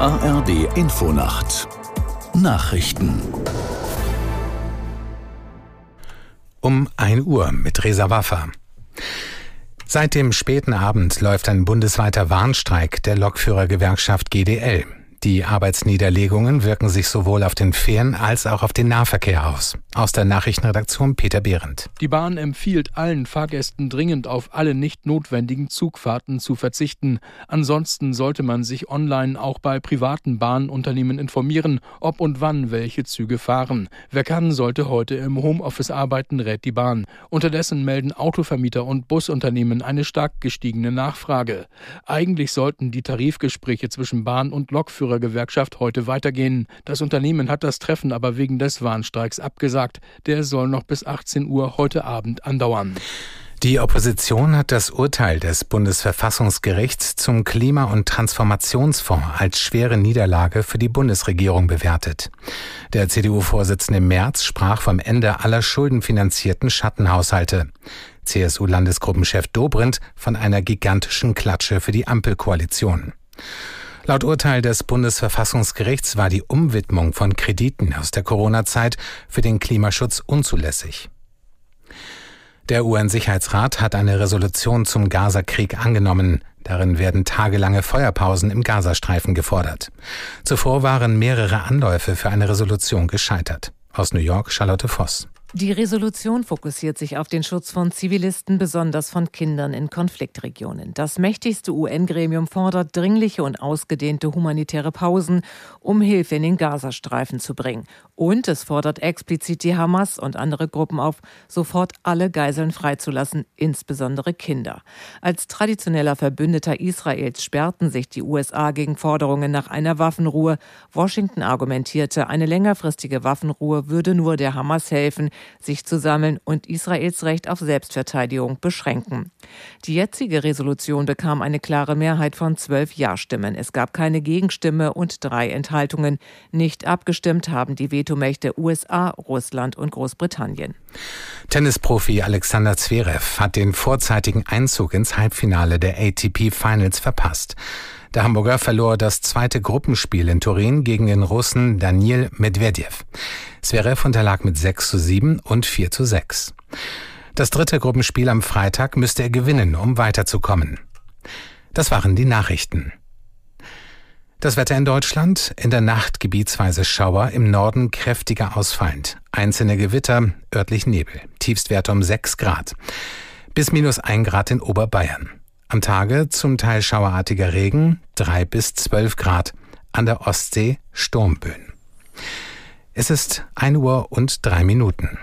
ARD Infonacht Nachrichten um 1 Uhr mit Resa Waffa. Seit dem späten Abend läuft ein bundesweiter Warnstreik der Lokführergewerkschaft GDL. Die Arbeitsniederlegungen wirken sich sowohl auf den Fähren als auch auf den Nahverkehr aus. Aus der Nachrichtenredaktion Peter Behrendt. Die Bahn empfiehlt allen Fahrgästen dringend auf alle nicht notwendigen Zugfahrten zu verzichten. Ansonsten sollte man sich online auch bei privaten Bahnunternehmen informieren, ob und wann welche Züge fahren. Wer kann, sollte heute im Homeoffice arbeiten, rät die Bahn. Unterdessen melden Autovermieter und Busunternehmen eine stark gestiegene Nachfrage. Eigentlich sollten die Tarifgespräche zwischen Bahn und Lokführergewerkschaft heute weitergehen. Das Unternehmen hat das Treffen aber wegen des Warnstreiks abgesagt gesagt, der soll noch bis 18 Uhr heute Abend andauern. Die Opposition hat das Urteil des Bundesverfassungsgerichts zum Klima- und Transformationsfonds als schwere Niederlage für die Bundesregierung bewertet. Der CDU-Vorsitzende Merz sprach vom Ende aller schuldenfinanzierten Schattenhaushalte. CSU-Landesgruppenchef Dobrindt von einer gigantischen Klatsche für die Ampelkoalition. Laut Urteil des Bundesverfassungsgerichts war die Umwidmung von Krediten aus der Corona-Zeit für den Klimaschutz unzulässig. Der UN-Sicherheitsrat hat eine Resolution zum Gaza-Krieg angenommen. Darin werden tagelange Feuerpausen im Gazastreifen gefordert. Zuvor waren mehrere Anläufe für eine Resolution gescheitert. Aus New York Charlotte Voss. Die Resolution fokussiert sich auf den Schutz von Zivilisten, besonders von Kindern in Konfliktregionen. Das mächtigste UN-Gremium fordert dringliche und ausgedehnte humanitäre Pausen, um Hilfe in den Gazastreifen zu bringen. Und es fordert explizit die Hamas und andere Gruppen auf, sofort alle Geiseln freizulassen, insbesondere Kinder. Als traditioneller Verbündeter Israels sperrten sich die USA gegen Forderungen nach einer Waffenruhe. Washington argumentierte, eine längerfristige Waffenruhe würde nur der Hamas helfen, sich zu sammeln und Israels Recht auf Selbstverteidigung beschränken. Die jetzige Resolution bekam eine klare Mehrheit von zwölf Ja-Stimmen. Es gab keine Gegenstimme und drei Enthaltungen. Nicht abgestimmt haben die Vetomächte USA, Russland und Großbritannien. Tennisprofi Alexander Zverev hat den vorzeitigen Einzug ins Halbfinale der ATP Finals verpasst. Der Hamburger verlor das zweite Gruppenspiel in Turin gegen den Russen Daniel Medvedev. Zverev unterlag mit 6 zu 7 und 4 zu 6. Das dritte Gruppenspiel am Freitag müsste er gewinnen, um weiterzukommen. Das waren die Nachrichten. Das Wetter in Deutschland, in der Nacht gebietsweise Schauer, im Norden kräftiger ausfallend. Einzelne Gewitter, örtlich Nebel. Tiefstwerte um 6 Grad. Bis minus 1 Grad in Oberbayern. Am Tage zum Teil schauerartiger Regen, 3 bis 12 Grad. An der Ostsee Sturmböen. Es ist 1 Uhr und 3 Minuten.